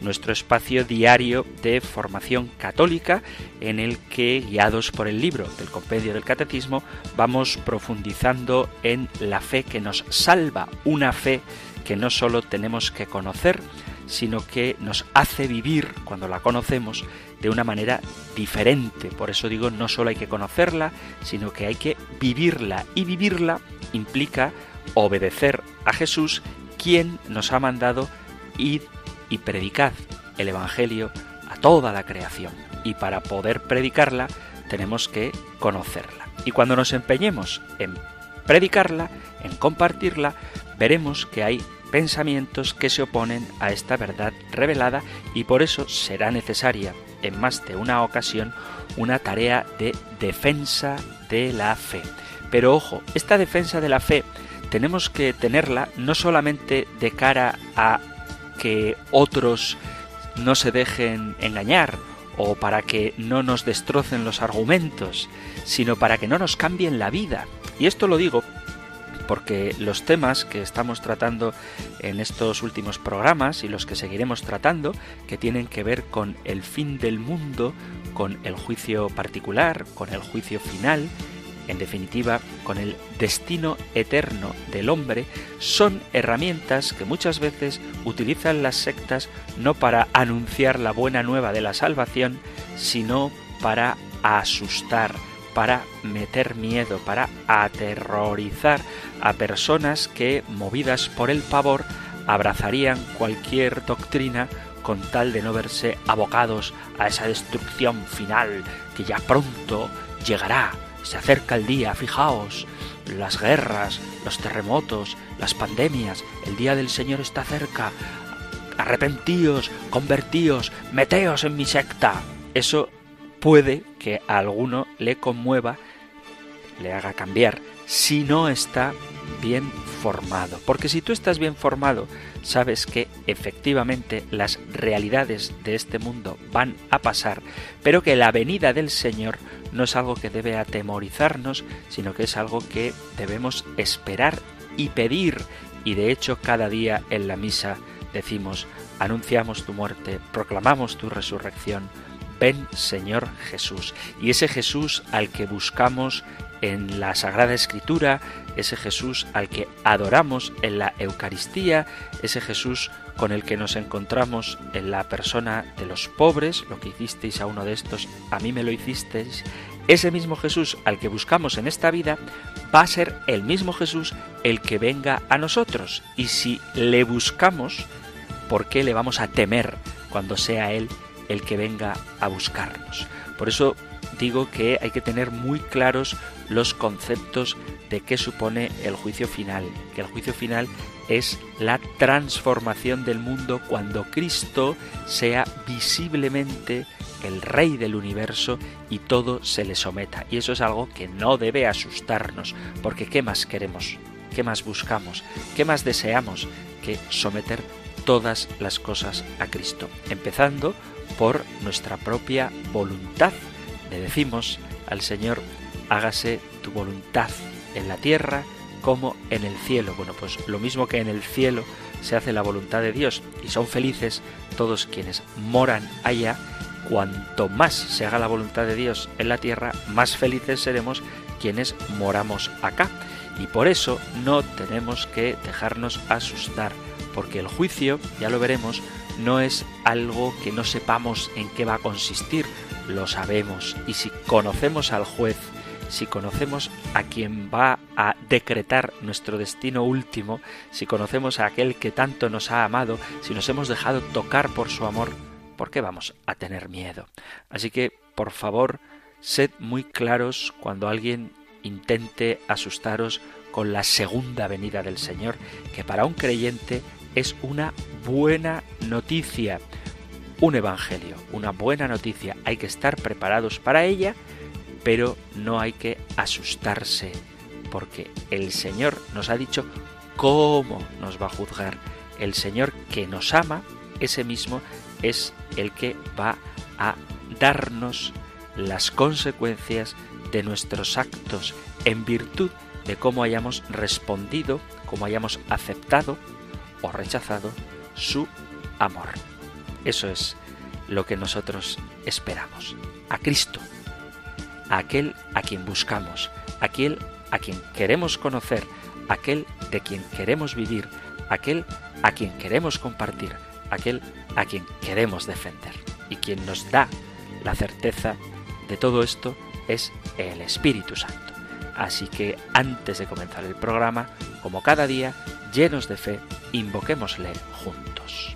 nuestro espacio diario de formación católica en el que, guiados por el libro del Compendio del Catecismo, vamos profundizando en la fe que nos salva, una fe que no solo tenemos que conocer, sino que nos hace vivir, cuando la conocemos, de una manera diferente. Por eso digo, no solo hay que conocerla, sino que hay que vivirla. Y vivirla implica obedecer a Jesús, quien nos ha mandado ir y predicad el Evangelio a toda la creación. Y para poder predicarla tenemos que conocerla. Y cuando nos empeñemos en predicarla, en compartirla, veremos que hay pensamientos que se oponen a esta verdad revelada y por eso será necesaria en más de una ocasión una tarea de defensa de la fe. Pero ojo, esta defensa de la fe tenemos que tenerla no solamente de cara a que otros no se dejen engañar o para que no nos destrocen los argumentos, sino para que no nos cambien la vida. Y esto lo digo porque los temas que estamos tratando en estos últimos programas y los que seguiremos tratando, que tienen que ver con el fin del mundo, con el juicio particular, con el juicio final, en definitiva, con el destino eterno del hombre, son herramientas que muchas veces utilizan las sectas no para anunciar la buena nueva de la salvación, sino para asustar, para meter miedo, para aterrorizar a personas que, movidas por el pavor, abrazarían cualquier doctrina con tal de no verse abocados a esa destrucción final que ya pronto llegará se acerca el día, fijaos, las guerras, los terremotos, las pandemias, el día del Señor está cerca. Arrepentíos, convertíos, meteos en mi secta. Eso puede que a alguno le conmueva, le haga cambiar, si no está bien formado. Porque si tú estás bien formado, sabes que efectivamente las realidades de este mundo van a pasar, pero que la venida del Señor no es algo que debe atemorizarnos, sino que es algo que debemos esperar y pedir. Y de hecho cada día en la misa decimos, anunciamos tu muerte, proclamamos tu resurrección, ven Señor Jesús. Y ese Jesús al que buscamos en la Sagrada Escritura, ese Jesús al que adoramos en la Eucaristía, ese Jesús con el que nos encontramos en la persona de los pobres, lo que hicisteis a uno de estos, a mí me lo hicisteis, ese mismo Jesús al que buscamos en esta vida va a ser el mismo Jesús el que venga a nosotros. Y si le buscamos, ¿por qué le vamos a temer cuando sea Él el que venga a buscarnos? Por eso digo que hay que tener muy claros los conceptos de qué supone el juicio final, que el juicio final es la transformación del mundo cuando Cristo sea visiblemente el rey del universo y todo se le someta. Y eso es algo que no debe asustarnos, porque ¿qué más queremos? ¿Qué más buscamos? ¿Qué más deseamos que someter todas las cosas a Cristo? Empezando por nuestra propia voluntad. Le decimos al Señor, hágase tu voluntad en la tierra como en el cielo. Bueno, pues lo mismo que en el cielo se hace la voluntad de Dios y son felices todos quienes moran allá. Cuanto más se haga la voluntad de Dios en la tierra, más felices seremos quienes moramos acá. Y por eso no tenemos que dejarnos asustar, porque el juicio, ya lo veremos, no es algo que no sepamos en qué va a consistir, lo sabemos. Y si conocemos al juez, si conocemos a quien va a decretar nuestro destino último, si conocemos a aquel que tanto nos ha amado, si nos hemos dejado tocar por su amor, ¿por qué vamos a tener miedo? Así que, por favor, sed muy claros cuando alguien intente asustaros con la segunda venida del Señor, que para un creyente es una buena noticia. Un evangelio, una buena noticia. Hay que estar preparados para ella, pero no hay que asustarse, porque el Señor nos ha dicho cómo nos va a juzgar. El Señor que nos ama, ese mismo es el que va a darnos las consecuencias de nuestros actos en virtud de cómo hayamos respondido, cómo hayamos aceptado o rechazado su amor. Eso es lo que nosotros esperamos. A Cristo, a aquel a quien buscamos, aquel a quien queremos conocer, aquel de quien queremos vivir, aquel a quien queremos compartir, aquel a quien queremos defender. Y quien nos da la certeza de todo esto es el Espíritu Santo. Así que antes de comenzar el programa, como cada día, llenos de fe, invoquémosle juntos.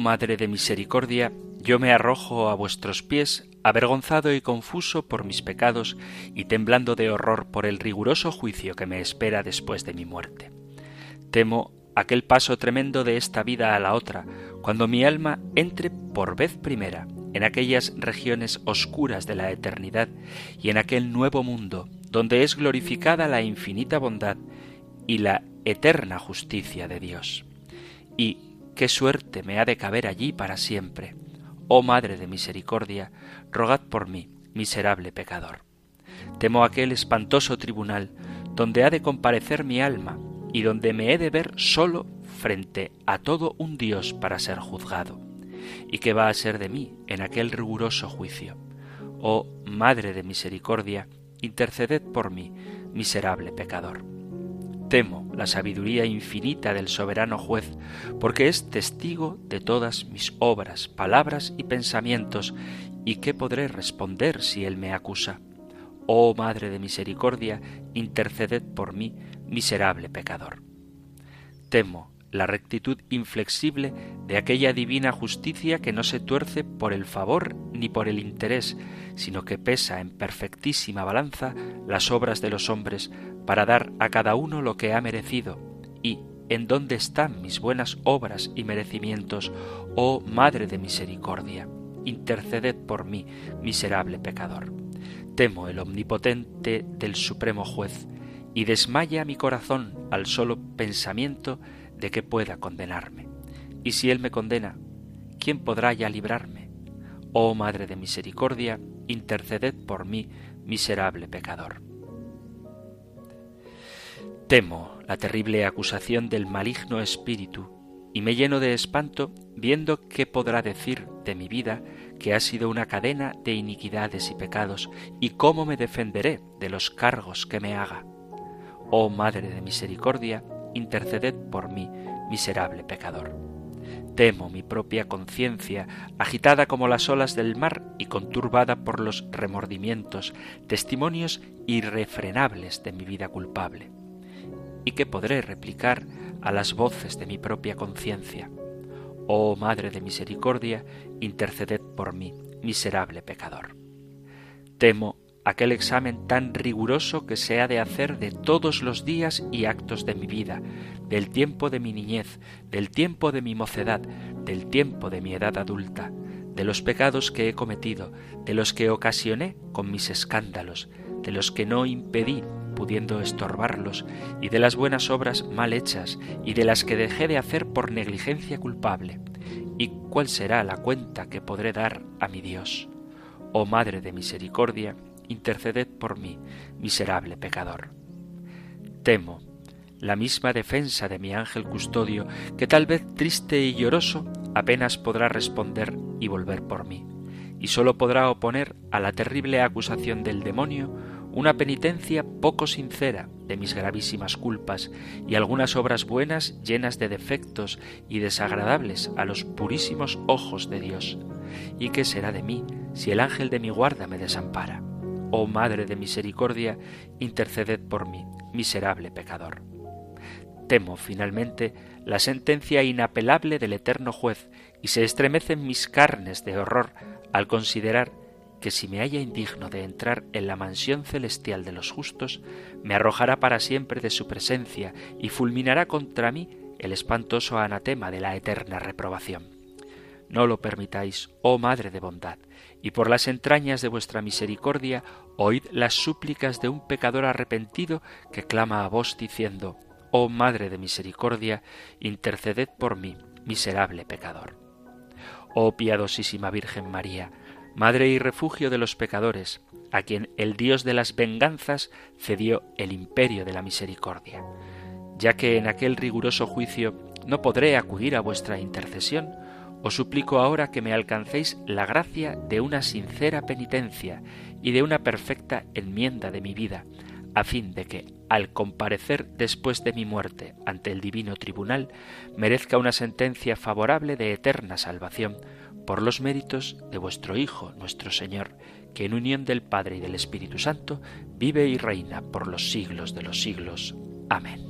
Madre de Misericordia, yo me arrojo a vuestros pies, avergonzado y confuso por mis pecados y temblando de horror por el riguroso juicio que me espera después de mi muerte. Temo aquel paso tremendo de esta vida a la otra, cuando mi alma entre por vez primera en aquellas regiones oscuras de la eternidad y en aquel nuevo mundo donde es glorificada la infinita bondad y la eterna justicia de Dios. Y qué suerte me ha de caber allí para siempre. Oh Madre de Misericordia, rogad por mí, miserable pecador. Temo aquel espantoso tribunal donde ha de comparecer mi alma y donde me he de ver solo frente a todo un Dios para ser juzgado. ¿Y qué va a ser de mí en aquel riguroso juicio? Oh Madre de Misericordia, interceded por mí, miserable pecador. Temo la sabiduría infinita del soberano juez, porque es testigo de todas mis obras, palabras y pensamientos, y qué podré responder si él me acusa. Oh Madre de Misericordia, interceded por mí, miserable pecador. Temo la rectitud inflexible de aquella divina justicia que no se tuerce por el favor ni por el interés, sino que pesa en perfectísima balanza las obras de los hombres para dar a cada uno lo que ha merecido. Y ¿en dónde están mis buenas obras y merecimientos, oh Madre de Misericordia? Interceded por mí, miserable pecador. Temo el omnipotente del Supremo Juez, y desmaya mi corazón al solo pensamiento de que pueda condenarme. Y si Él me condena, ¿quién podrá ya librarme? Oh Madre de Misericordia, interceded por mí, miserable pecador. Temo la terrible acusación del maligno espíritu y me lleno de espanto viendo qué podrá decir de mi vida que ha sido una cadena de iniquidades y pecados y cómo me defenderé de los cargos que me haga. Oh Madre de Misericordia, interceded por mí, miserable pecador. Temo mi propia conciencia, agitada como las olas del mar y conturbada por los remordimientos, testimonios irrefrenables de mi vida culpable y que podré replicar a las voces de mi propia conciencia. Oh Madre de Misericordia, interceded por mí, miserable pecador. Temo aquel examen tan riguroso que se ha de hacer de todos los días y actos de mi vida, del tiempo de mi niñez, del tiempo de mi mocedad, del tiempo de mi edad adulta, de los pecados que he cometido, de los que ocasioné con mis escándalos, de los que no impedí pudiendo estorbarlos, y de las buenas obras mal hechas, y de las que dejé de hacer por negligencia culpable. ¿Y cuál será la cuenta que podré dar a mi Dios? Oh Madre de Misericordia, interceded por mí, miserable pecador. Temo la misma defensa de mi ángel custodio, que tal vez triste y lloroso apenas podrá responder y volver por mí, y sólo podrá oponer a la terrible acusación del demonio una penitencia poco sincera de mis gravísimas culpas y algunas obras buenas llenas de defectos y desagradables a los purísimos ojos de Dios. ¿Y qué será de mí si el ángel de mi guarda me desampara? Oh Madre de Misericordia, interceded por mí, miserable pecador. Temo, finalmente, la sentencia inapelable del eterno juez, y se estremecen mis carnes de horror al considerar que si me halla indigno de entrar en la mansión celestial de los justos, me arrojará para siempre de su presencia y fulminará contra mí el espantoso anatema de la eterna reprobación. No lo permitáis, oh Madre de bondad, y por las entrañas de vuestra misericordia oíd las súplicas de un pecador arrepentido que clama a vos diciendo, Oh Madre de misericordia, interceded por mí, miserable pecador. Oh piadosísima Virgen María, Madre y refugio de los pecadores, a quien el Dios de las venganzas cedió el imperio de la misericordia. Ya que en aquel riguroso juicio no podré acudir a vuestra intercesión, os suplico ahora que me alcancéis la gracia de una sincera penitencia y de una perfecta enmienda de mi vida, a fin de que, al comparecer después de mi muerte ante el divino tribunal, merezca una sentencia favorable de eterna salvación por los méritos de vuestro Hijo, nuestro Señor, que en unión del Padre y del Espíritu Santo vive y reina por los siglos de los siglos. Amén.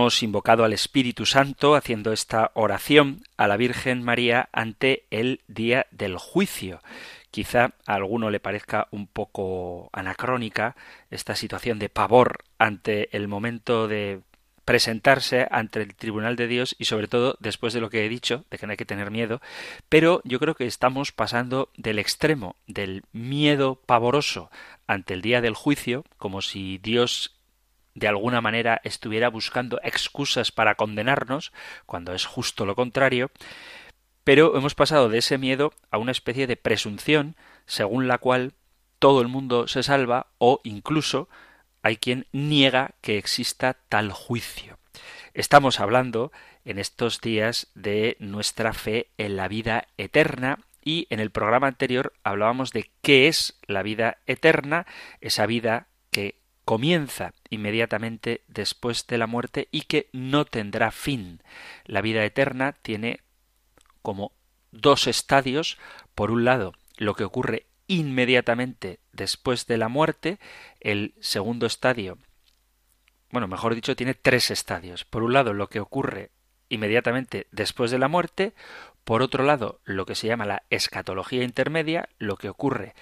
Hemos invocado al Espíritu Santo haciendo esta oración a la Virgen María ante el día del juicio. Quizá a alguno le parezca un poco anacrónica esta situación de pavor ante el momento de presentarse ante el tribunal de Dios y sobre todo después de lo que he dicho, de que no hay que tener miedo, pero yo creo que estamos pasando del extremo del miedo pavoroso ante el día del juicio, como si Dios de alguna manera estuviera buscando excusas para condenarnos, cuando es justo lo contrario, pero hemos pasado de ese miedo a una especie de presunción según la cual todo el mundo se salva o incluso hay quien niega que exista tal juicio. Estamos hablando en estos días de nuestra fe en la vida eterna y en el programa anterior hablábamos de qué es la vida eterna, esa vida comienza inmediatamente después de la muerte y que no tendrá fin. La vida eterna tiene como dos estadios. Por un lado, lo que ocurre inmediatamente después de la muerte. El segundo estadio, bueno, mejor dicho, tiene tres estadios. Por un lado, lo que ocurre inmediatamente después de la muerte. Por otro lado, lo que se llama la escatología intermedia, lo que ocurre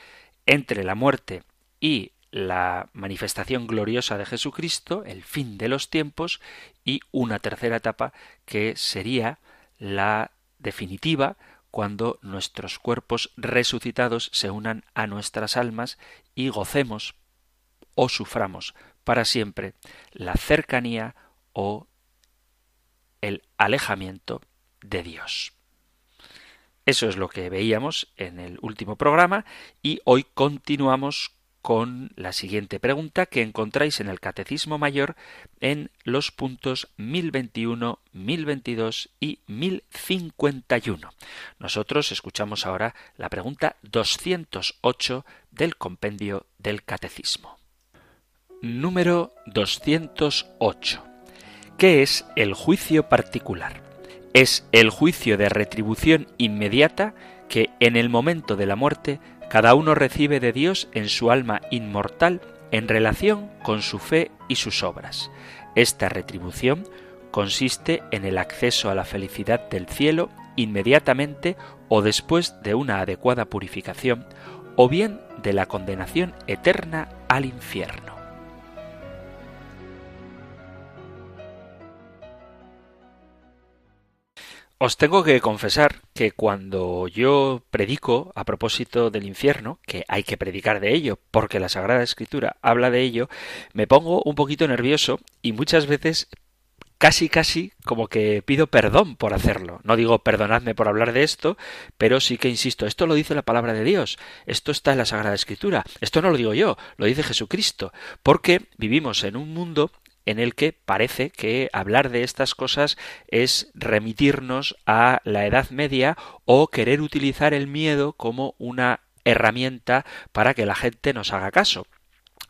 entre la muerte y la manifestación gloriosa de Jesucristo, el fin de los tiempos, y una tercera etapa que sería la definitiva, cuando nuestros cuerpos resucitados se unan a nuestras almas y gocemos o suframos para siempre la cercanía o el alejamiento de Dios. Eso es lo que veíamos en el último programa y hoy continuamos con la siguiente pregunta que encontráis en el Catecismo Mayor en los puntos 1021, 1022 y 1051. Nosotros escuchamos ahora la pregunta 208 del compendio del Catecismo. Número 208. ¿Qué es el juicio particular? Es el juicio de retribución inmediata que en el momento de la muerte cada uno recibe de Dios en su alma inmortal en relación con su fe y sus obras. Esta retribución consiste en el acceso a la felicidad del cielo inmediatamente o después de una adecuada purificación, o bien de la condenación eterna al infierno. Os tengo que confesar que cuando yo predico a propósito del infierno, que hay que predicar de ello, porque la Sagrada Escritura habla de ello, me pongo un poquito nervioso y muchas veces casi casi como que pido perdón por hacerlo. No digo perdonadme por hablar de esto, pero sí que insisto, esto lo dice la palabra de Dios, esto está en la Sagrada Escritura, esto no lo digo yo, lo dice Jesucristo, porque vivimos en un mundo en el que parece que hablar de estas cosas es remitirnos a la Edad Media o querer utilizar el miedo como una herramienta para que la gente nos haga caso.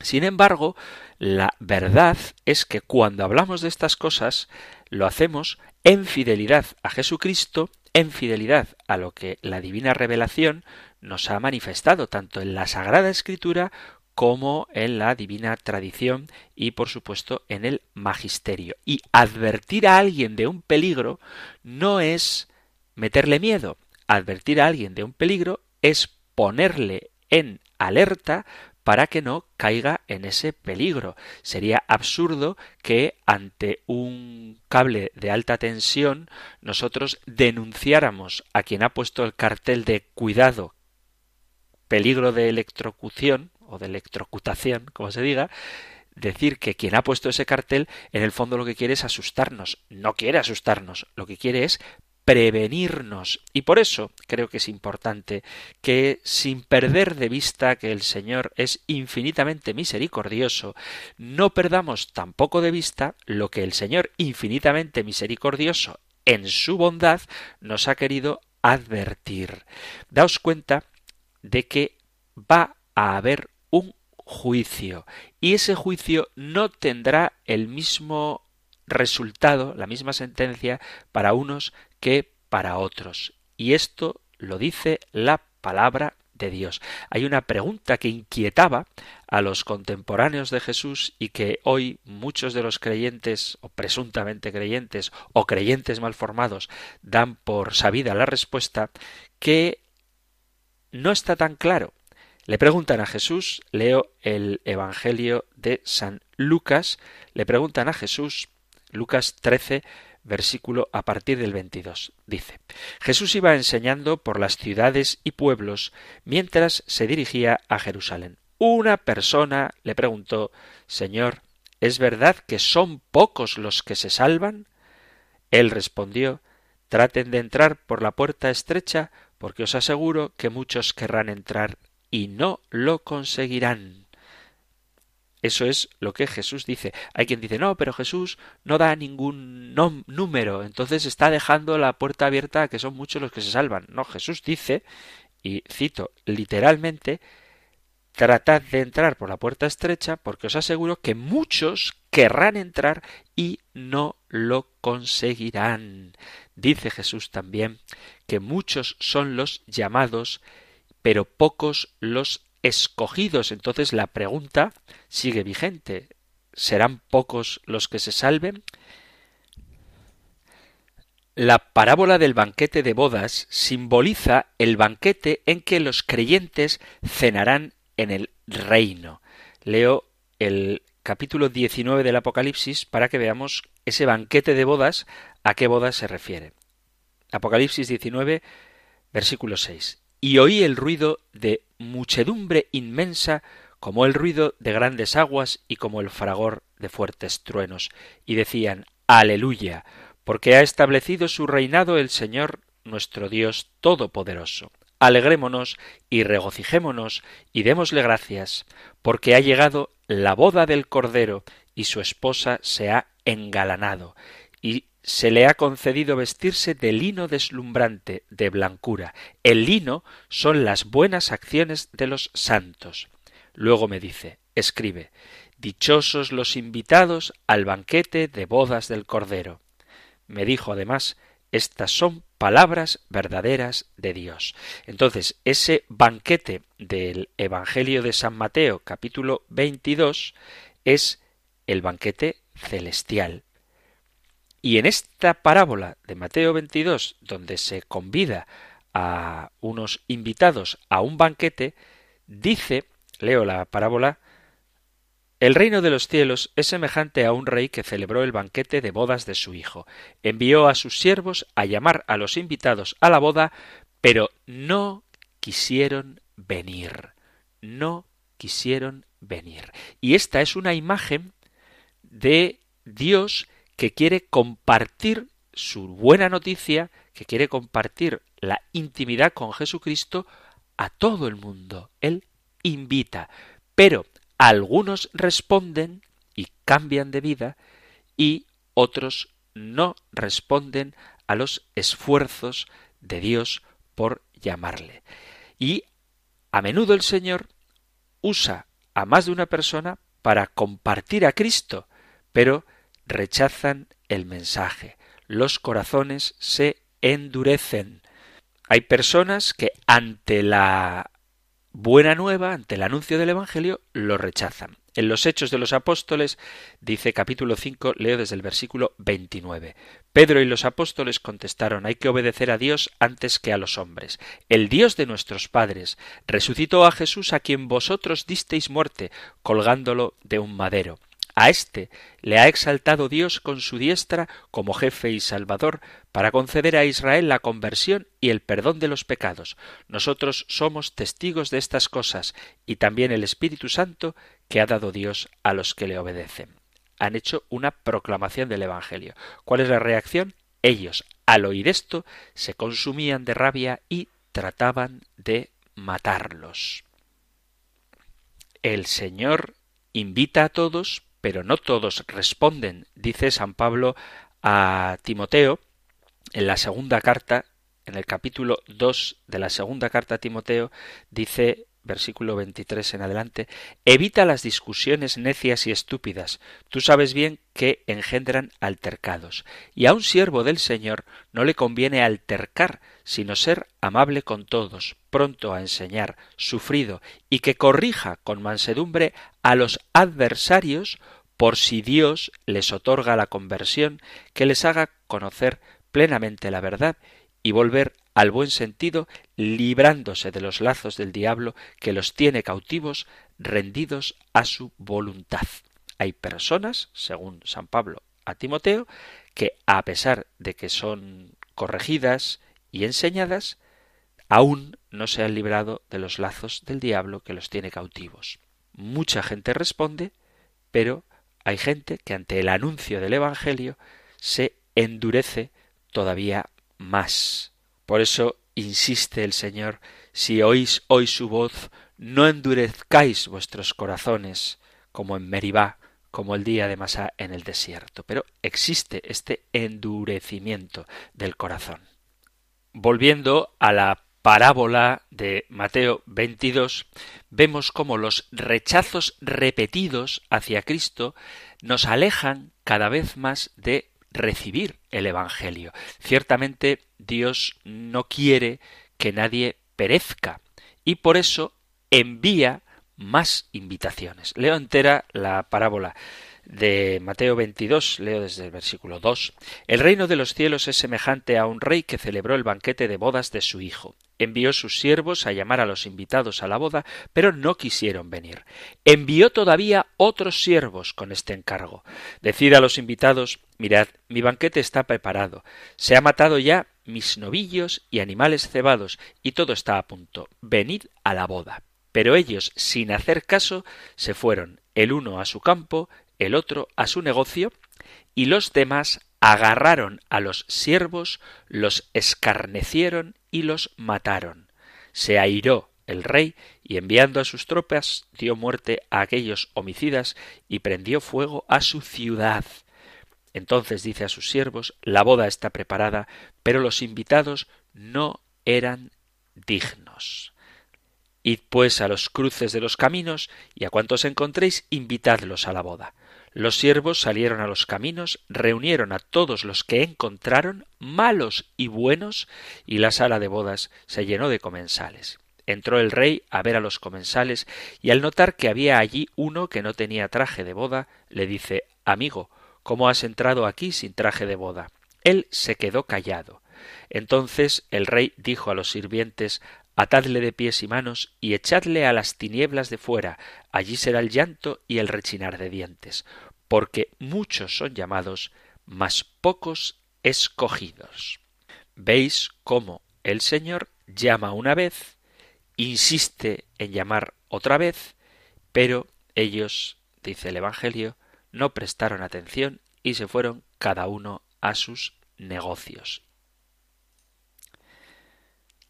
Sin embargo, la verdad es que cuando hablamos de estas cosas lo hacemos en fidelidad a Jesucristo, en fidelidad a lo que la divina revelación nos ha manifestado tanto en la Sagrada Escritura como en la divina tradición y por supuesto en el magisterio. Y advertir a alguien de un peligro no es meterle miedo. Advertir a alguien de un peligro es ponerle en alerta para que no caiga en ese peligro. Sería absurdo que ante un cable de alta tensión nosotros denunciáramos a quien ha puesto el cartel de cuidado, peligro de electrocución, o de electrocutación, como se diga, decir que quien ha puesto ese cartel en el fondo lo que quiere es asustarnos. No quiere asustarnos, lo que quiere es prevenirnos. Y por eso creo que es importante que, sin perder de vista que el Señor es infinitamente misericordioso, no perdamos tampoco de vista lo que el Señor infinitamente misericordioso en su bondad nos ha querido advertir. Daos cuenta de que va a haber un juicio y ese juicio no tendrá el mismo resultado, la misma sentencia para unos que para otros. Y esto lo dice la palabra de Dios. Hay una pregunta que inquietaba a los contemporáneos de Jesús y que hoy muchos de los creyentes o presuntamente creyentes o creyentes mal formados dan por sabida la respuesta que no está tan claro. Le preguntan a Jesús, leo el Evangelio de San Lucas, le preguntan a Jesús, Lucas 13, versículo a partir del 22. Dice, Jesús iba enseñando por las ciudades y pueblos mientras se dirigía a Jerusalén. Una persona le preguntó, Señor, ¿es verdad que son pocos los que se salvan? Él respondió, Traten de entrar por la puerta estrecha, porque os aseguro que muchos querrán entrar y no lo conseguirán. Eso es lo que Jesús dice. Hay quien dice, no, pero Jesús no da ningún número, entonces está dejando la puerta abierta a que son muchos los que se salvan. No, Jesús dice, y cito literalmente, tratad de entrar por la puerta estrecha porque os aseguro que muchos querrán entrar y no lo conseguirán. Dice Jesús también que muchos son los llamados pero pocos los escogidos. Entonces la pregunta sigue vigente. ¿Serán pocos los que se salven? La parábola del banquete de bodas simboliza el banquete en que los creyentes cenarán en el reino. Leo el capítulo 19 del Apocalipsis para que veamos ese banquete de bodas a qué bodas se refiere. Apocalipsis 19, versículo 6 y oí el ruido de muchedumbre inmensa como el ruido de grandes aguas y como el fragor de fuertes truenos, y decían Aleluya, porque ha establecido su reinado el Señor nuestro Dios Todopoderoso. Alegrémonos y regocijémonos y démosle gracias, porque ha llegado la boda del Cordero y su esposa se ha engalanado, se le ha concedido vestirse de lino deslumbrante, de blancura. El lino son las buenas acciones de los santos. Luego me dice, escribe, Dichosos los invitados al banquete de bodas del Cordero. Me dijo además, estas son palabras verdaderas de Dios. Entonces, ese banquete del Evangelio de San Mateo, capítulo 22, es el banquete celestial. Y en esta parábola de Mateo 22, donde se convida a unos invitados a un banquete, dice, leo la parábola, El reino de los cielos es semejante a un rey que celebró el banquete de bodas de su hijo. Envió a sus siervos a llamar a los invitados a la boda, pero no quisieron venir. No quisieron venir. Y esta es una imagen de Dios que quiere compartir su buena noticia, que quiere compartir la intimidad con Jesucristo a todo el mundo. Él invita, pero algunos responden y cambian de vida y otros no responden a los esfuerzos de Dios por llamarle. Y a menudo el Señor usa a más de una persona para compartir a Cristo, pero rechazan el mensaje. Los corazones se endurecen. Hay personas que ante la buena nueva, ante el anuncio del Evangelio, lo rechazan. En los Hechos de los Apóstoles, dice capítulo 5, leo desde el versículo 29. Pedro y los apóstoles contestaron, hay que obedecer a Dios antes que a los hombres. El Dios de nuestros padres resucitó a Jesús a quien vosotros disteis muerte, colgándolo de un madero. A éste le ha exaltado Dios con su diestra como jefe y salvador para conceder a Israel la conversión y el perdón de los pecados. Nosotros somos testigos de estas cosas y también el Espíritu Santo que ha dado Dios a los que le obedecen. Han hecho una proclamación del Evangelio. ¿Cuál es la reacción? Ellos, al oír esto, se consumían de rabia y trataban de matarlos. El Señor invita a todos pero no todos responden, dice San Pablo a Timoteo en la segunda carta, en el capítulo 2 de la segunda carta a Timoteo, dice versículo 23 en adelante, evita las discusiones necias y estúpidas. Tú sabes bien que engendran altercados. Y a un siervo del Señor no le conviene altercar, sino ser amable con todos, pronto a enseñar, sufrido, y que corrija con mansedumbre a los adversarios, por si Dios les otorga la conversión, que les haga conocer plenamente la verdad y volver al buen sentido, librándose de los lazos del diablo que los tiene cautivos, rendidos a su voluntad. Hay personas, según San Pablo a Timoteo, que a pesar de que son corregidas y enseñadas, aún no se han librado de los lazos del diablo que los tiene cautivos. Mucha gente responde, pero hay gente que ante el anuncio del Evangelio se endurece todavía más. Por eso insiste el Señor, si oís hoy su voz, no endurezcáis vuestros corazones, como en Meribá, como el día de Masá en el desierto. Pero existe este endurecimiento del corazón. Volviendo a la parábola de Mateo 22, vemos cómo los rechazos repetidos hacia Cristo nos alejan cada vez más de recibir el Evangelio. Ciertamente Dios no quiere que nadie perezca y por eso envía más invitaciones. Leo entera la parábola de Mateo 22, leo desde el versículo 2. El reino de los cielos es semejante a un rey que celebró el banquete de bodas de su hijo. Envió sus siervos a llamar a los invitados a la boda, pero no quisieron venir. Envió todavía otros siervos con este encargo. Decid a los invitados, mirad, mi banquete está preparado. Se ha matado ya mis novillos y animales cebados, y todo está a punto. Venid a la boda. Pero ellos, sin hacer caso, se fueron, el uno a su campo, el otro a su negocio, y los demás agarraron a los siervos, los escarnecieron y los mataron. Se airó el rey y enviando a sus tropas dio muerte a aquellos homicidas y prendió fuego a su ciudad. Entonces dice a sus siervos La boda está preparada, pero los invitados no eran dignos. Id pues a los cruces de los caminos, y a cuantos encontréis, invitadlos a la boda. Los siervos salieron a los caminos, reunieron a todos los que encontraron, malos y buenos, y la sala de bodas se llenó de comensales. Entró el rey a ver a los comensales, y al notar que había allí uno que no tenía traje de boda, le dice Amigo, ¿cómo has entrado aquí sin traje de boda? Él se quedó callado. Entonces el rey dijo a los sirvientes atadle de pies y manos y echadle a las tinieblas de fuera, allí será el llanto y el rechinar de dientes, porque muchos son llamados, mas pocos escogidos. Veis cómo el Señor llama una vez, insiste en llamar otra vez, pero ellos, dice el Evangelio, no prestaron atención y se fueron cada uno a sus negocios.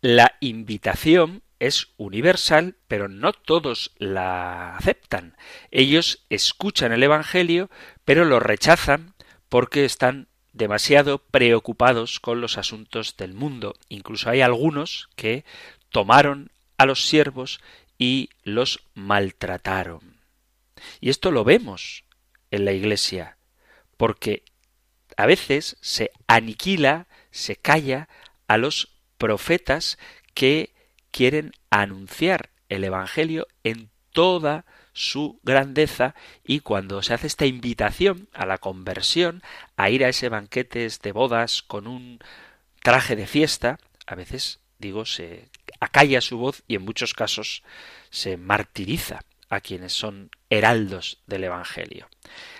La invitación es universal, pero no todos la aceptan. Ellos escuchan el Evangelio, pero lo rechazan porque están demasiado preocupados con los asuntos del mundo. Incluso hay algunos que tomaron a los siervos y los maltrataron. Y esto lo vemos en la Iglesia, porque a veces se aniquila, se calla a los profetas que quieren anunciar el Evangelio en toda su grandeza y cuando se hace esta invitación a la conversión, a ir a ese banquete de bodas con un traje de fiesta, a veces, digo, se acalla su voz y en muchos casos se martiriza a quienes son heraldos del Evangelio.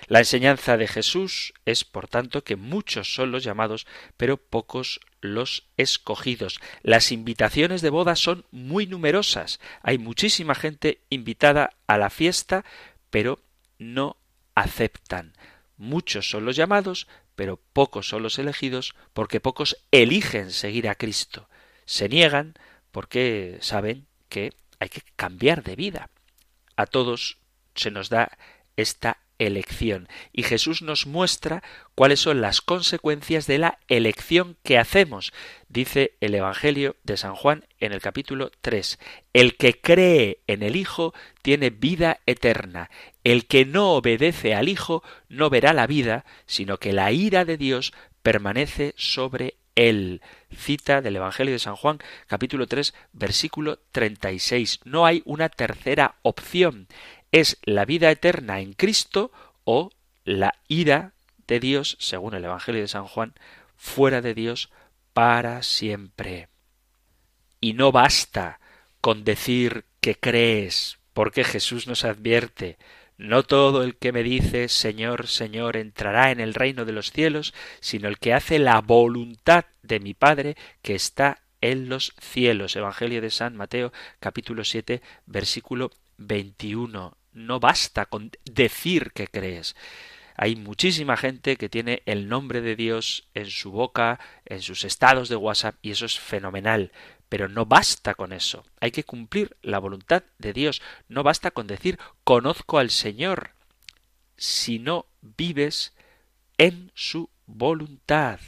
La enseñanza de Jesús es, por tanto, que muchos son los llamados, pero pocos los escogidos. Las invitaciones de boda son muy numerosas. Hay muchísima gente invitada a la fiesta, pero no aceptan. Muchos son los llamados, pero pocos son los elegidos, porque pocos eligen seguir a Cristo. Se niegan porque saben que hay que cambiar de vida a todos se nos da esta elección. Y Jesús nos muestra cuáles son las consecuencias de la elección que hacemos. Dice el Evangelio de San Juan en el capítulo 3. El que cree en el Hijo tiene vida eterna. El que no obedece al Hijo no verá la vida, sino que la ira de Dios permanece sobre él. Cita del Evangelio de San Juan, capítulo 3, versículo 36. No hay una tercera opción. Es la vida eterna en Cristo o la ira de Dios, según el Evangelio de San Juan, fuera de Dios para siempre. Y no basta con decir que crees, porque Jesús nos advierte no todo el que me dice Señor, Señor entrará en el reino de los cielos, sino el que hace la voluntad de mi Padre que está en los cielos. Evangelio de San Mateo capítulo 7 versículo 21. No basta con decir que crees. Hay muchísima gente que tiene el nombre de Dios en su boca, en sus estados de WhatsApp, y eso es fenomenal. Pero no basta con eso. Hay que cumplir la voluntad de Dios. No basta con decir conozco al Señor. Si no vives en su voluntad.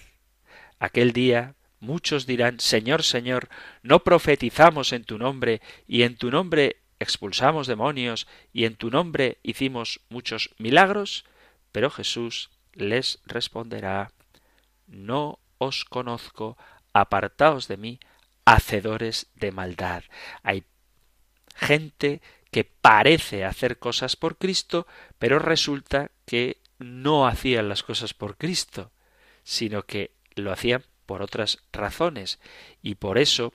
Aquel día muchos dirán Señor, Señor, no profetizamos en tu nombre, y en tu nombre expulsamos demonios, y en tu nombre hicimos muchos milagros. Pero Jesús les responderá No os conozco, apartaos de mí, hacedores de maldad. Hay gente que parece hacer cosas por Cristo, pero resulta que no hacían las cosas por Cristo, sino que lo hacían por otras razones. Y por eso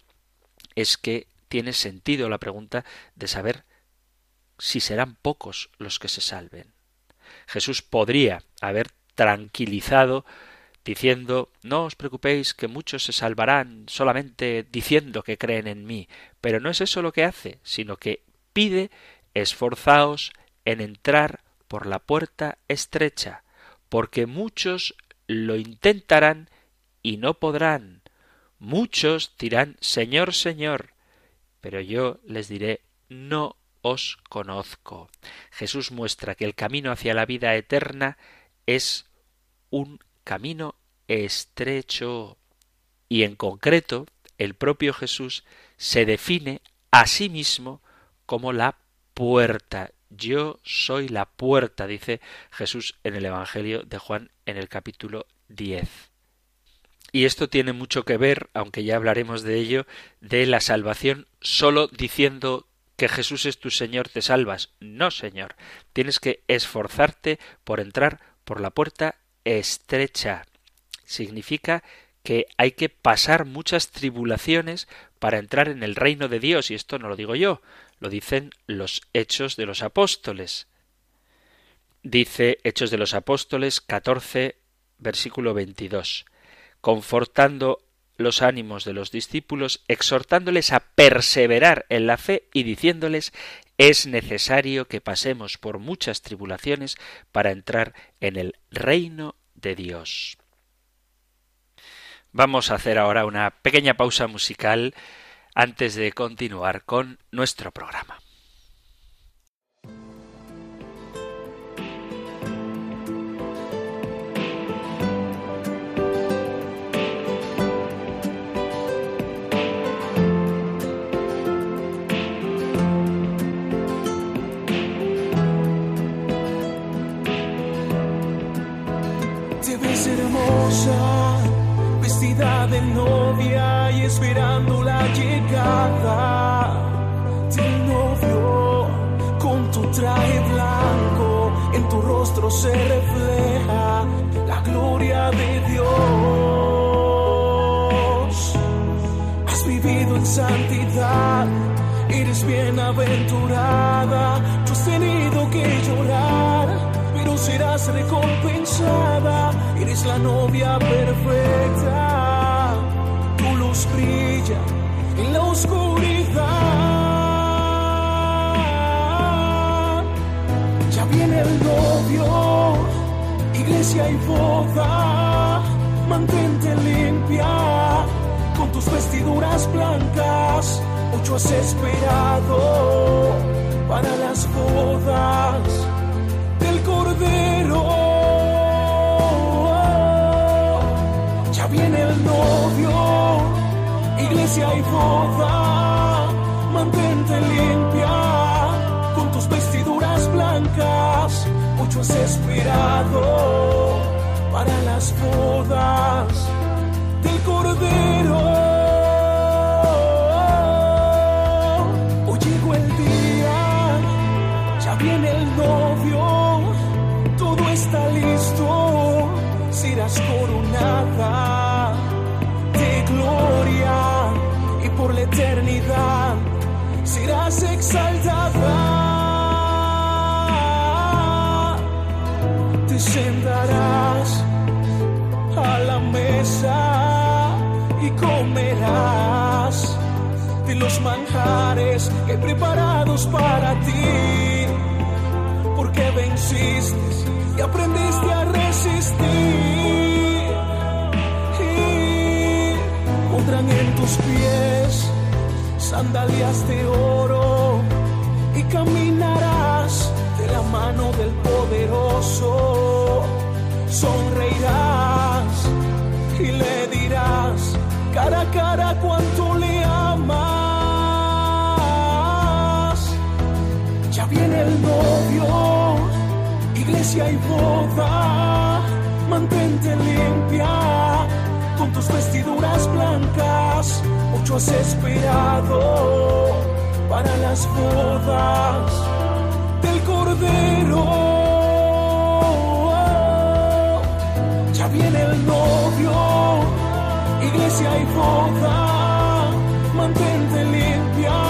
es que tiene sentido la pregunta de saber si serán pocos los que se salven. Jesús podría haber tranquilizado diciendo No os preocupéis que muchos se salvarán solamente diciendo que creen en mí. Pero no es eso lo que hace, sino que pide esforzaos en entrar por la puerta estrecha, porque muchos lo intentarán y no podrán. Muchos dirán Señor, Señor, pero yo les diré no os conozco. Jesús muestra que el camino hacia la vida eterna es un camino estrecho. Y en concreto, el propio Jesús se define a sí mismo como la puerta. Yo soy la puerta, dice Jesús en el Evangelio de Juan en el capítulo 10. Y esto tiene mucho que ver, aunque ya hablaremos de ello, de la salvación solo diciendo que Jesús es tu Señor te salvas. No, Señor. Tienes que esforzarte por entrar por la puerta estrecha. Significa que hay que pasar muchas tribulaciones para entrar en el reino de Dios, y esto no lo digo yo, lo dicen los hechos de los apóstoles. Dice Hechos de los Apóstoles 14, versículo 22, confortando los ánimos de los discípulos, exhortándoles a perseverar en la fe y diciéndoles es necesario que pasemos por muchas tribulaciones para entrar en el reino de Dios. Vamos a hacer ahora una pequeña pausa musical antes de continuar con nuestro programa. Novia y esperando la llegada del novio. Con tu traje blanco, en tu rostro se refleja la gloria de Dios. Has vivido en santidad, eres bienaventurada. Tú has tenido que llorar pero serás recompensada. Eres la novia perfecta. Brilla en la oscuridad. Ya viene el novio, iglesia y boda. Mantente limpia con tus vestiduras blancas. Mucho has esperado para las bodas del Cordero. Ya viene el novio, iglesia y boda. Mantente limpia con tus vestiduras blancas. Mucho has esperado para las bodas del Cordero. Sentarás a la mesa y comerás de los manjares que preparados para ti porque venciste y aprendiste a resistir. Y pondrán en tus pies sandalias de oro y caminarás la mano del poderoso. Sonreirás y le dirás cara a cara cuánto le amas. Ya viene el novio iglesia y boda, mantente limpia con tus vestiduras blancas. Mucho has esperado para las bodas Cordero. Ya viene el novio, iglesia y boda, mantente limpia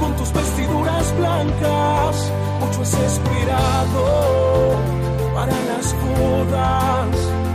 con tus vestiduras blancas. Mucho es esperado para las bodas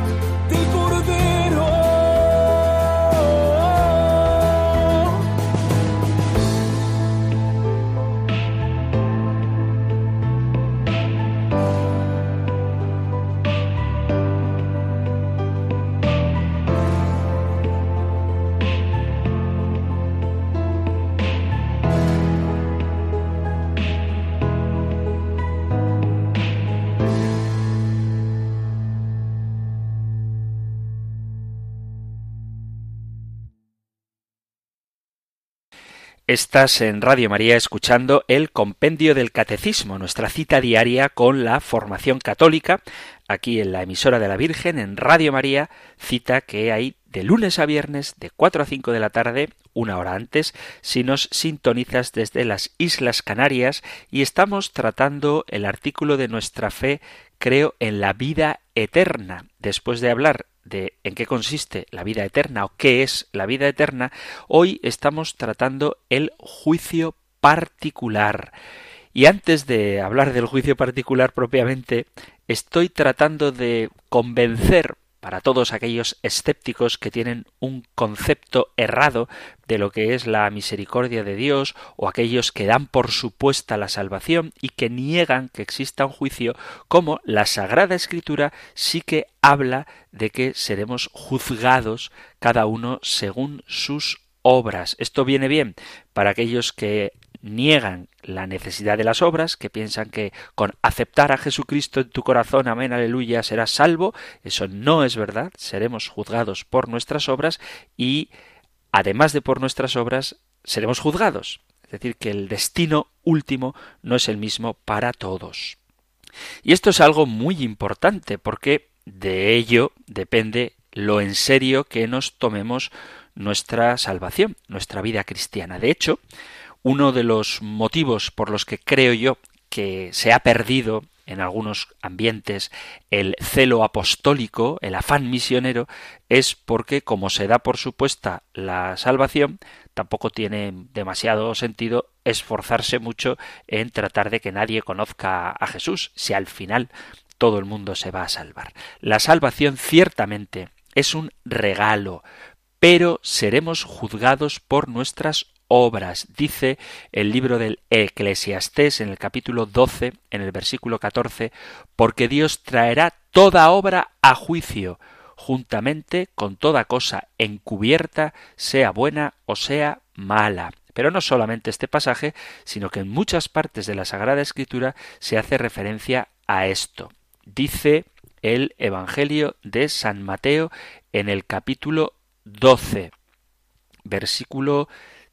Estás en Radio María escuchando el Compendio del Catecismo, nuestra cita diaria con la formación católica, aquí en la emisora de la Virgen, en Radio María, cita que hay de lunes a viernes de 4 a 5 de la tarde, una hora antes, si nos sintonizas desde las Islas Canarias y estamos tratando el artículo de nuestra fe, creo en la vida eterna. Después de hablar de en qué consiste la vida eterna o qué es la vida eterna, hoy estamos tratando el juicio particular. Y antes de hablar del juicio particular propiamente, estoy tratando de convencer para todos aquellos escépticos que tienen un concepto errado de lo que es la misericordia de Dios o aquellos que dan por supuesta la salvación y que niegan que exista un juicio, como la Sagrada Escritura sí que habla de que seremos juzgados cada uno según sus obras. Esto viene bien para aquellos que niegan la necesidad de las obras, que piensan que con aceptar a Jesucristo en tu corazón, amén, aleluya, serás salvo. Eso no es verdad. Seremos juzgados por nuestras obras y, además de por nuestras obras, seremos juzgados. Es decir, que el destino último no es el mismo para todos. Y esto es algo muy importante porque de ello depende lo en serio que nos tomemos nuestra salvación, nuestra vida cristiana. De hecho, uno de los motivos por los que creo yo que se ha perdido en algunos ambientes el celo apostólico, el afán misionero, es porque como se da por supuesta la salvación, tampoco tiene demasiado sentido esforzarse mucho en tratar de que nadie conozca a Jesús, si al final todo el mundo se va a salvar. La salvación ciertamente es un regalo, pero seremos juzgados por nuestras obras. Dice el libro del Eclesiastés en el capítulo 12, en el versículo 14, porque Dios traerá toda obra a juicio, juntamente con toda cosa encubierta, sea buena o sea mala. Pero no solamente este pasaje, sino que en muchas partes de la Sagrada Escritura se hace referencia a esto. Dice el Evangelio de San Mateo en el capítulo 12, versículo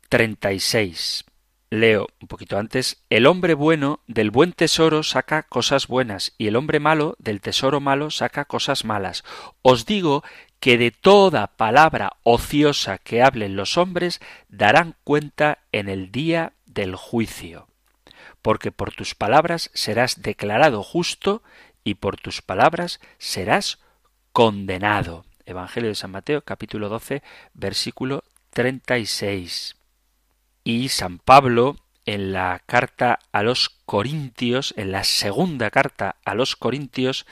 36. Leo un poquito antes, el hombre bueno del buen tesoro saca cosas buenas y el hombre malo del tesoro malo saca cosas malas. Os digo que de toda palabra ociosa que hablen los hombres darán cuenta en el día del juicio. Porque por tus palabras serás declarado justo y por tus palabras serás condenado. Evangelio de San Mateo capítulo 12 versículo 36. Y San Pablo en la carta a los Corintios, en la segunda carta a los Corintios,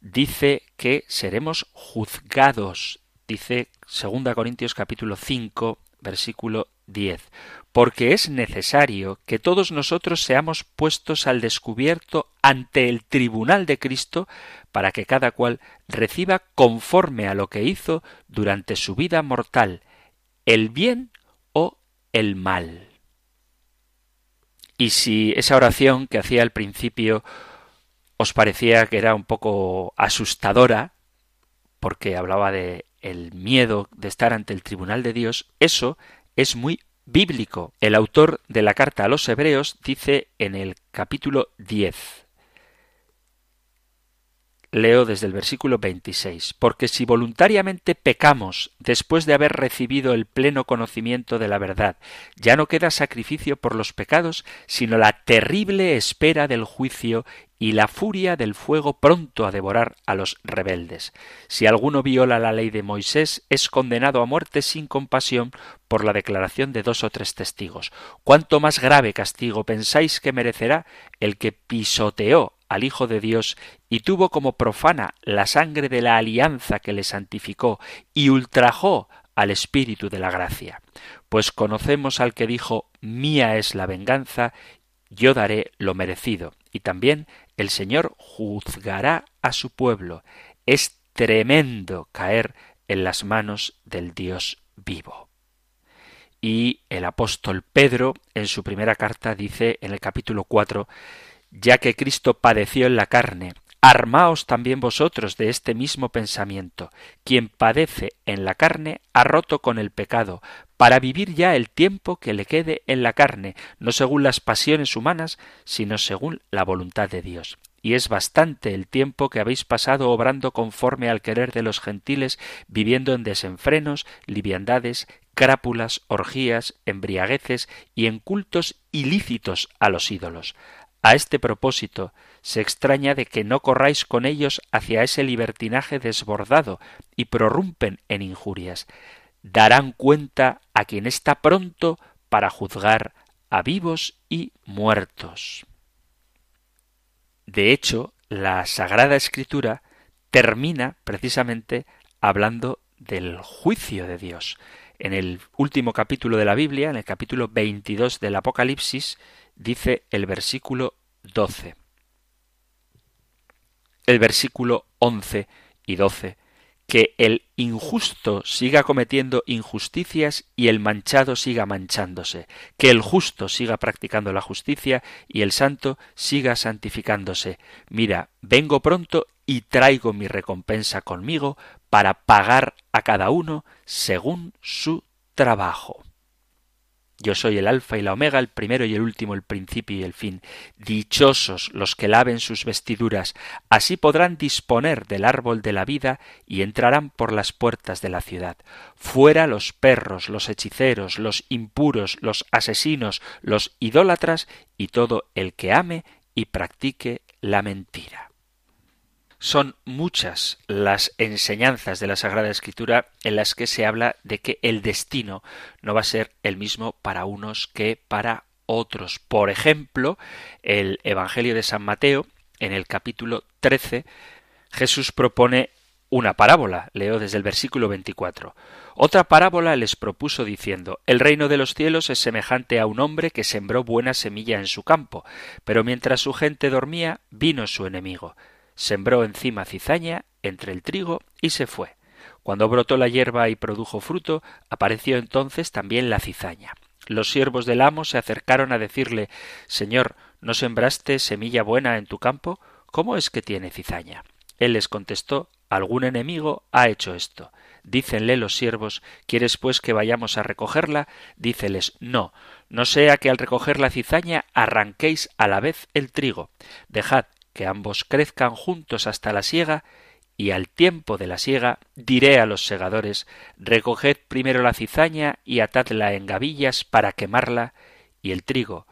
dice que seremos juzgados. Dice segunda Corintios capítulo 5, versículo 10. Porque es necesario que todos nosotros seamos puestos al descubierto ante el tribunal de Cristo para que cada cual reciba conforme a lo que hizo durante su vida mortal, el bien el mal. Y si esa oración que hacía al principio os parecía que era un poco asustadora, porque hablaba de el miedo de estar ante el tribunal de Dios, eso es muy bíblico. El autor de la carta a los hebreos dice en el capítulo 10, Leo desde el versículo 26. Porque si voluntariamente pecamos después de haber recibido el pleno conocimiento de la verdad, ya no queda sacrificio por los pecados, sino la terrible espera del juicio y la furia del fuego pronto a devorar a los rebeldes. Si alguno viola la ley de Moisés, es condenado a muerte sin compasión por la declaración de dos o tres testigos. ¿Cuánto más grave castigo pensáis que merecerá el que pisoteó al Hijo de Dios y tuvo como profana la sangre de la alianza que le santificó y ultrajó al Espíritu de la gracia. Pues conocemos al que dijo Mía es la venganza, yo daré lo merecido. Y también el Señor juzgará a su pueblo. Es tremendo caer en las manos del Dios vivo. Y el apóstol Pedro, en su primera carta, dice en el capítulo cuatro ya que Cristo padeció en la carne, armaos también vosotros de este mismo pensamiento. Quien padece en la carne ha roto con el pecado, para vivir ya el tiempo que le quede en la carne, no según las pasiones humanas, sino según la voluntad de Dios. Y es bastante el tiempo que habéis pasado obrando conforme al querer de los gentiles, viviendo en desenfrenos, liviandades, crápulas, orgías, embriagueces y en cultos ilícitos a los ídolos A este propósito se extraña de que no corráis con ellos hacia ese libertinaje desbordado y prorrumpen en injurias. Darán cuenta a quien está pronto para juzgar a vivos y muertos. De hecho, la Sagrada Escritura termina precisamente hablando del juicio de Dios. En el último capítulo de la Biblia, en el capítulo 22 del Apocalipsis, dice el versículo 12. El versículo 11 y 12 que el injusto siga cometiendo injusticias y el manchado siga manchándose, que el justo siga practicando la justicia y el santo siga santificándose. Mira, vengo pronto y traigo mi recompensa conmigo para pagar a cada uno según su trabajo. Yo soy el alfa y la omega, el primero y el último, el principio y el fin. Dichosos los que laven sus vestiduras, así podrán disponer del árbol de la vida y entrarán por las puertas de la ciudad. Fuera los perros, los hechiceros, los impuros, los asesinos, los idólatras y todo el que ame y practique la mentira. Son muchas las enseñanzas de la Sagrada Escritura en las que se habla de que el destino no va a ser el mismo para unos que para otros. Por ejemplo, el Evangelio de San Mateo, en el capítulo 13, Jesús propone una parábola. Leo desde el versículo 24. Otra parábola les propuso diciendo El reino de los cielos es semejante a un hombre que sembró buena semilla en su campo, pero mientras su gente dormía, vino su enemigo sembró encima cizaña entre el trigo y se fue. Cuando brotó la hierba y produjo fruto, apareció entonces también la cizaña. Los siervos del amo se acercaron a decirle Señor, ¿no sembraste semilla buena en tu campo? ¿Cómo es que tiene cizaña? Él les contestó Algún enemigo ha hecho esto. Dícenle los siervos ¿Quieres pues que vayamos a recogerla? Díceles No, no sea que al recoger la cizaña arranquéis a la vez el trigo. Dejad que ambos crezcan juntos hasta la siega, y al tiempo de la siega diré a los segadores recoged primero la cizaña y atadla en gavillas para quemarla, y el trigo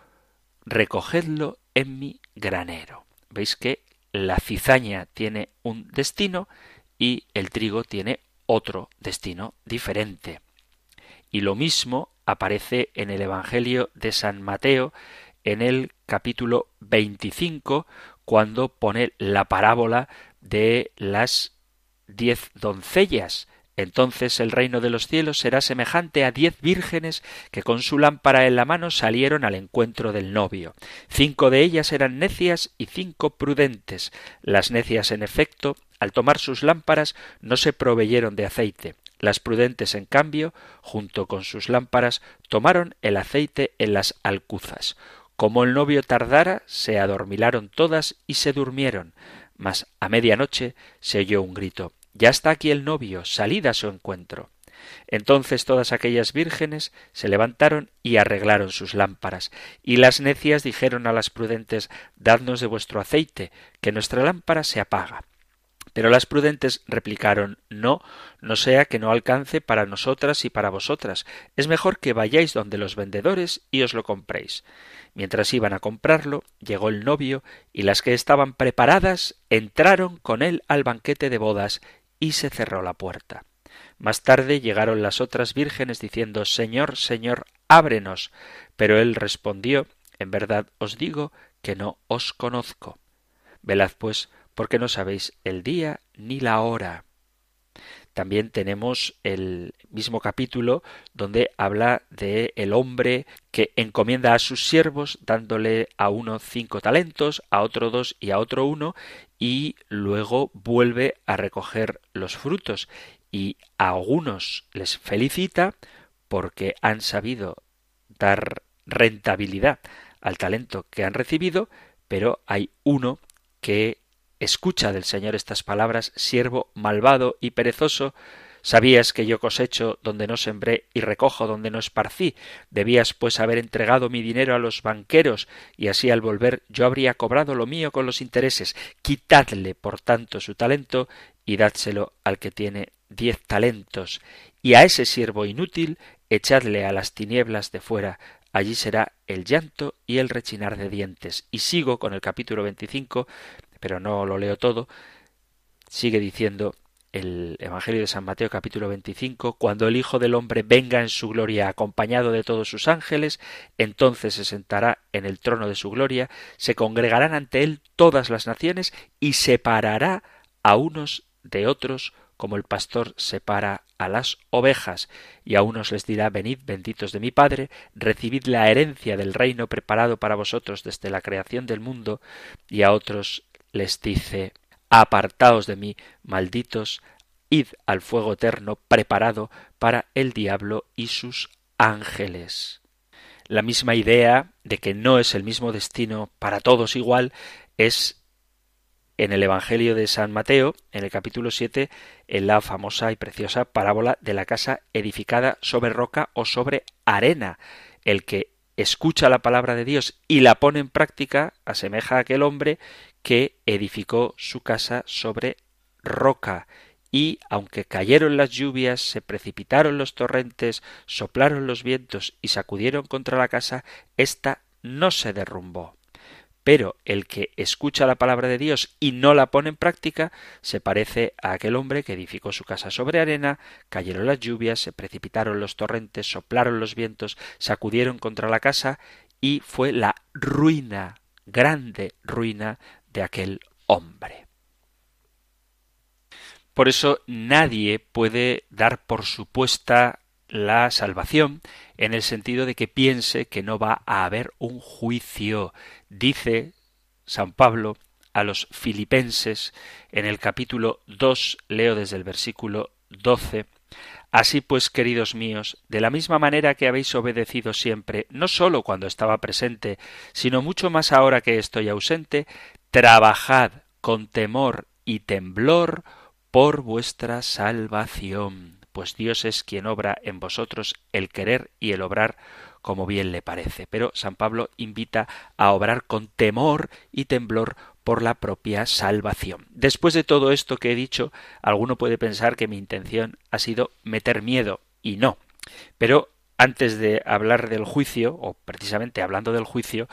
recogedlo en mi granero. Veis que la cizaña tiene un destino y el trigo tiene otro destino diferente. Y lo mismo aparece en el Evangelio de San Mateo en el capítulo 25 cuando pone la parábola de las diez doncellas. Entonces el reino de los cielos será semejante a diez vírgenes que con su lámpara en la mano salieron al encuentro del novio. Cinco de ellas eran necias y cinco prudentes. Las necias, en efecto, al tomar sus lámparas, no se proveyeron de aceite. Las prudentes, en cambio, junto con sus lámparas, tomaron el aceite en las alcuzas. Como el novio tardara, se adormilaron todas y se durmieron. Mas a medianoche se oyó un grito Ya está aquí el novio, salid a su encuentro. Entonces todas aquellas vírgenes se levantaron y arreglaron sus lámparas, y las necias dijeron a las prudentes Dadnos de vuestro aceite, que nuestra lámpara se apaga. Pero las prudentes replicaron No, no sea que no alcance para nosotras y para vosotras. Es mejor que vayáis donde los vendedores y os lo compréis. Mientras iban a comprarlo, llegó el novio, y las que estaban preparadas entraron con él al banquete de bodas, y se cerró la puerta. Más tarde llegaron las otras vírgenes diciendo Señor, Señor, ábrenos. Pero él respondió En verdad os digo que no os conozco. Velad pues porque no sabéis el día ni la hora. También tenemos el mismo capítulo donde habla de el hombre que encomienda a sus siervos dándole a uno cinco talentos, a otro dos y a otro uno, y luego vuelve a recoger los frutos. Y a algunos les felicita porque han sabido dar rentabilidad al talento que han recibido, pero hay uno que Escucha del Señor estas palabras, siervo malvado y perezoso, Sabías que yo cosecho donde no sembré y recojo donde no esparcí. Debías pues haber entregado mi dinero a los banqueros, y así al volver yo habría cobrado lo mío con los intereses. Quitadle, por tanto, su talento y dádselo al que tiene diez talentos. Y a ese siervo inútil echadle a las tinieblas de fuera. allí será el llanto y el rechinar de dientes. Y sigo con el capítulo 25, pero no lo leo todo, sigue diciendo el Evangelio de San Mateo capítulo 25, cuando el Hijo del Hombre venga en su gloria acompañado de todos sus ángeles, entonces se sentará en el trono de su gloria, se congregarán ante él todas las naciones y separará a unos de otros como el pastor separa a las ovejas, y a unos les dirá Venid benditos de mi Padre, recibid la herencia del reino preparado para vosotros desde la creación del mundo, y a otros les dice Apartaos de mí, malditos, id al fuego eterno preparado para el diablo y sus ángeles. La misma idea de que no es el mismo destino para todos igual es en el Evangelio de San Mateo, en el capítulo 7, en la famosa y preciosa parábola de la casa edificada sobre roca o sobre arena. El que escucha la palabra de Dios y la pone en práctica asemeja a aquel hombre que edificó su casa sobre roca y aunque cayeron las lluvias, se precipitaron los torrentes, soplaron los vientos y sacudieron contra la casa, ésta no se derrumbó. Pero el que escucha la palabra de Dios y no la pone en práctica, se parece a aquel hombre que edificó su casa sobre arena, cayeron las lluvias, se precipitaron los torrentes, soplaron los vientos, sacudieron contra la casa y fue la ruina, grande ruina de aquel hombre. Por eso nadie puede dar por supuesta la salvación en el sentido de que piense que no va a haber un juicio. Dice San Pablo a los filipenses en el capítulo 2, leo desde el versículo 12, Así pues, queridos míos, de la misma manera que habéis obedecido siempre, no sólo cuando estaba presente, sino mucho más ahora que estoy ausente, trabajad con temor y temblor por vuestra salvación, pues Dios es quien obra en vosotros el querer y el obrar como bien le parece. Pero San Pablo invita a obrar con temor y temblor por la propia salvación. Después de todo esto que he dicho, alguno puede pensar que mi intención ha sido meter miedo, y no. Pero antes de hablar del juicio, o precisamente hablando del juicio,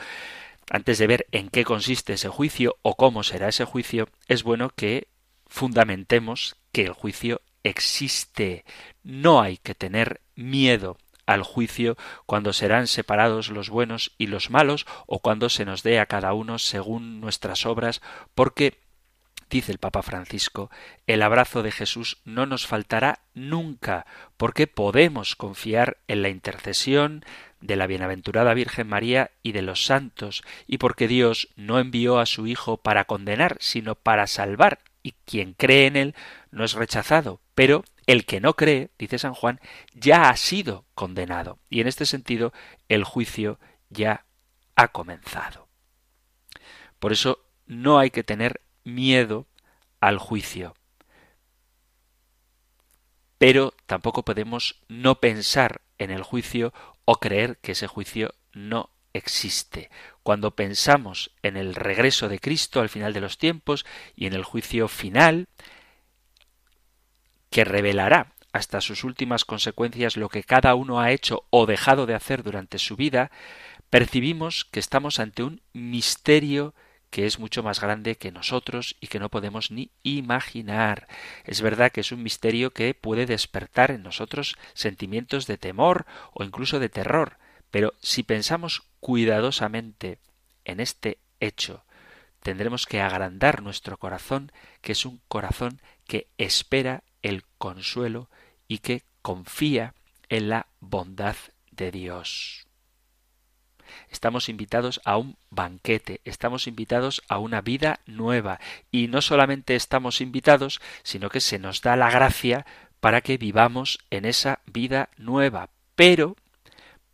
antes de ver en qué consiste ese juicio o cómo será ese juicio, es bueno que fundamentemos que el juicio existe. No hay que tener miedo al juicio cuando serán separados los buenos y los malos o cuando se nos dé a cada uno según nuestras obras, porque dice el Papa Francisco, el abrazo de Jesús no nos faltará nunca, porque podemos confiar en la intercesión de la bienaventurada Virgen María y de los santos, y porque Dios no envió a su Hijo para condenar, sino para salvar, y quien cree en él no es rechazado, pero el que no cree, dice San Juan, ya ha sido condenado, y en este sentido el juicio ya ha comenzado. Por eso no hay que tener miedo al juicio. Pero tampoco podemos no pensar en el juicio o creer que ese juicio no existe. Cuando pensamos en el regreso de Cristo al final de los tiempos y en el juicio final, que revelará hasta sus últimas consecuencias lo que cada uno ha hecho o dejado de hacer durante su vida, percibimos que estamos ante un misterio que es mucho más grande que nosotros y que no podemos ni imaginar. Es verdad que es un misterio que puede despertar en nosotros sentimientos de temor o incluso de terror, pero si pensamos cuidadosamente en este hecho, tendremos que agrandar nuestro corazón, que es un corazón que espera el consuelo y que confía en la bondad de Dios. Estamos invitados a un banquete, estamos invitados a una vida nueva y no solamente estamos invitados, sino que se nos da la gracia para que vivamos en esa vida nueva, pero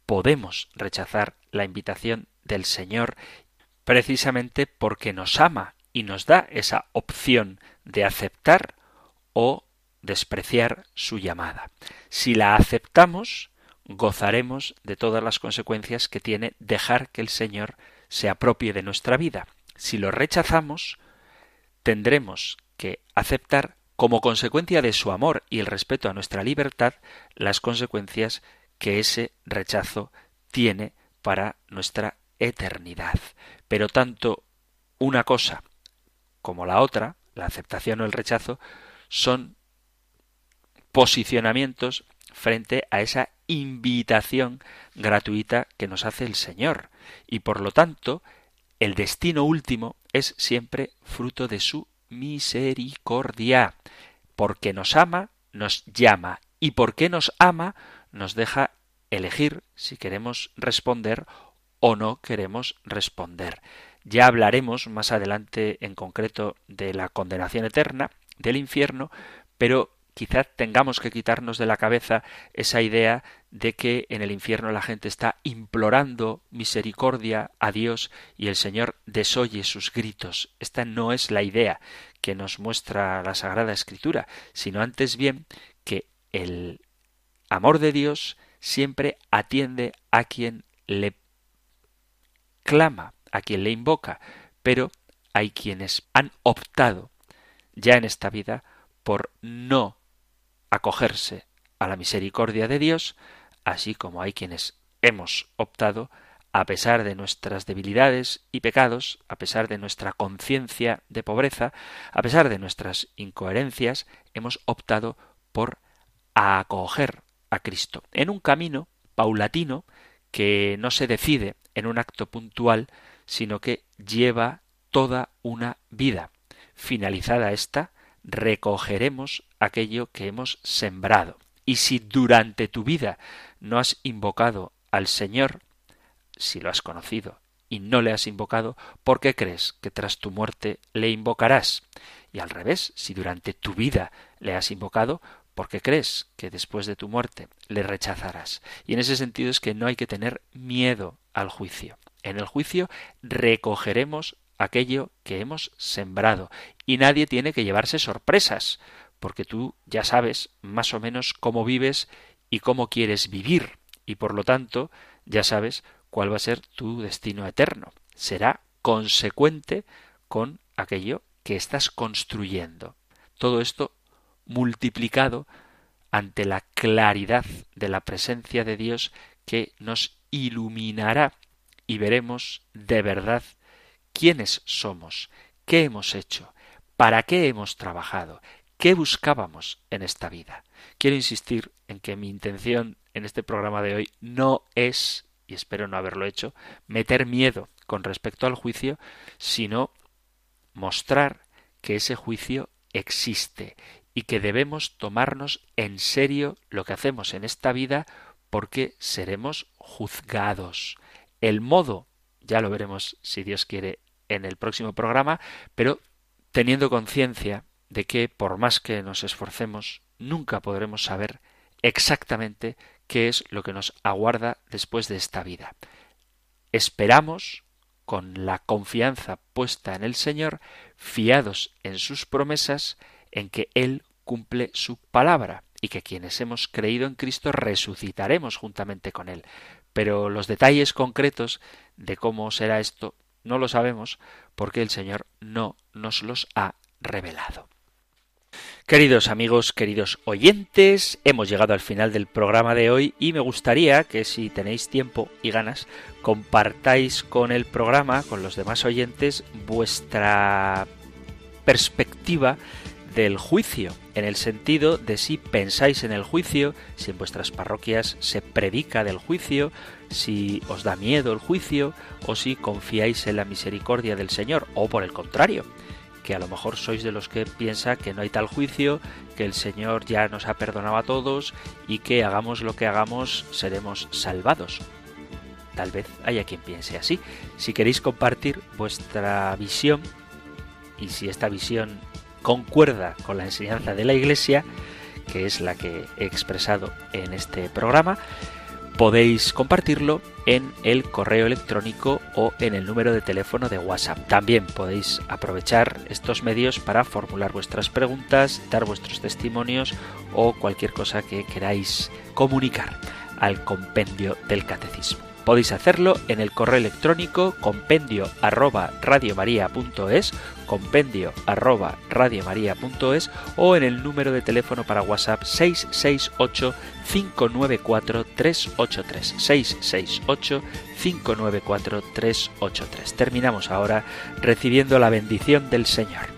podemos rechazar la invitación del Señor precisamente porque nos ama y nos da esa opción de aceptar o despreciar su llamada. Si la aceptamos, gozaremos de todas las consecuencias que tiene dejar que el Señor se apropie de nuestra vida. Si lo rechazamos, tendremos que aceptar como consecuencia de su amor y el respeto a nuestra libertad las consecuencias que ese rechazo tiene para nuestra eternidad. Pero tanto una cosa como la otra, la aceptación o el rechazo, son posicionamientos frente a esa invitación gratuita que nos hace el Señor. Y por lo tanto, el destino último es siempre fruto de su misericordia. Porque nos ama, nos llama. Y porque nos ama, nos deja elegir si queremos responder o no queremos responder. Ya hablaremos más adelante en concreto de la condenación eterna, del infierno, pero quizás tengamos que quitarnos de la cabeza esa idea de que en el infierno la gente está implorando misericordia a Dios y el Señor desoye sus gritos. Esta no es la idea que nos muestra la Sagrada Escritura, sino antes bien que el amor de Dios siempre atiende a quien le clama, a quien le invoca, pero hay quienes han optado ya en esta vida por no acogerse a la misericordia de Dios, así como hay quienes hemos optado, a pesar de nuestras debilidades y pecados, a pesar de nuestra conciencia de pobreza, a pesar de nuestras incoherencias, hemos optado por acoger a Cristo en un camino paulatino que no se decide en un acto puntual, sino que lleva toda una vida. Finalizada esta, recogeremos aquello que hemos sembrado. Y si durante tu vida no has invocado al Señor, si lo has conocido y no le has invocado, ¿por qué crees que tras tu muerte le invocarás? Y al revés, si durante tu vida le has invocado, ¿por qué crees que después de tu muerte le rechazarás? Y en ese sentido es que no hay que tener miedo al juicio. En el juicio recogeremos aquello que hemos sembrado y nadie tiene que llevarse sorpresas, porque tú ya sabes más o menos cómo vives y cómo quieres vivir, y por lo tanto ya sabes cuál va a ser tu destino eterno. Será consecuente con aquello que estás construyendo. Todo esto multiplicado ante la claridad de la presencia de Dios que nos iluminará y veremos de verdad quiénes somos, qué hemos hecho, para qué hemos trabajado, qué buscábamos en esta vida. Quiero insistir en que mi intención en este programa de hoy no es, y espero no haberlo hecho, meter miedo con respecto al juicio, sino mostrar que ese juicio existe y que debemos tomarnos en serio lo que hacemos en esta vida porque seremos juzgados. El modo, ya lo veremos si Dios quiere en el próximo programa, pero teniendo conciencia de que por más que nos esforcemos, nunca podremos saber exactamente qué es lo que nos aguarda después de esta vida. Esperamos, con la confianza puesta en el Señor, fiados en sus promesas, en que Él cumple su palabra y que quienes hemos creído en Cristo resucitaremos juntamente con Él. Pero los detalles concretos de cómo será esto no lo sabemos porque el Señor no nos los ha revelado. Queridos amigos, queridos oyentes, hemos llegado al final del programa de hoy y me gustaría que si tenéis tiempo y ganas, compartáis con el programa, con los demás oyentes, vuestra perspectiva del juicio, en el sentido de si pensáis en el juicio, si en vuestras parroquias se predica del juicio, si os da miedo el juicio, o si confiáis en la misericordia del Señor, o por el contrario, que a lo mejor sois de los que piensa que no hay tal juicio, que el Señor ya nos ha perdonado a todos y que hagamos lo que hagamos seremos salvados. Tal vez haya quien piense así. Si queréis compartir vuestra visión y si esta visión concuerda con la enseñanza de la Iglesia, que es la que he expresado en este programa, podéis compartirlo en el correo electrónico o en el número de teléfono de WhatsApp. También podéis aprovechar estos medios para formular vuestras preguntas, dar vuestros testimonios o cualquier cosa que queráis comunicar al compendio del catecismo. Podéis hacerlo en el correo electrónico compendio arroba radiomaria.es, compendio arroba radiomaria.es o en el número de teléfono para WhatsApp 668 594 383 668 594 383. Terminamos ahora recibiendo la bendición del Señor.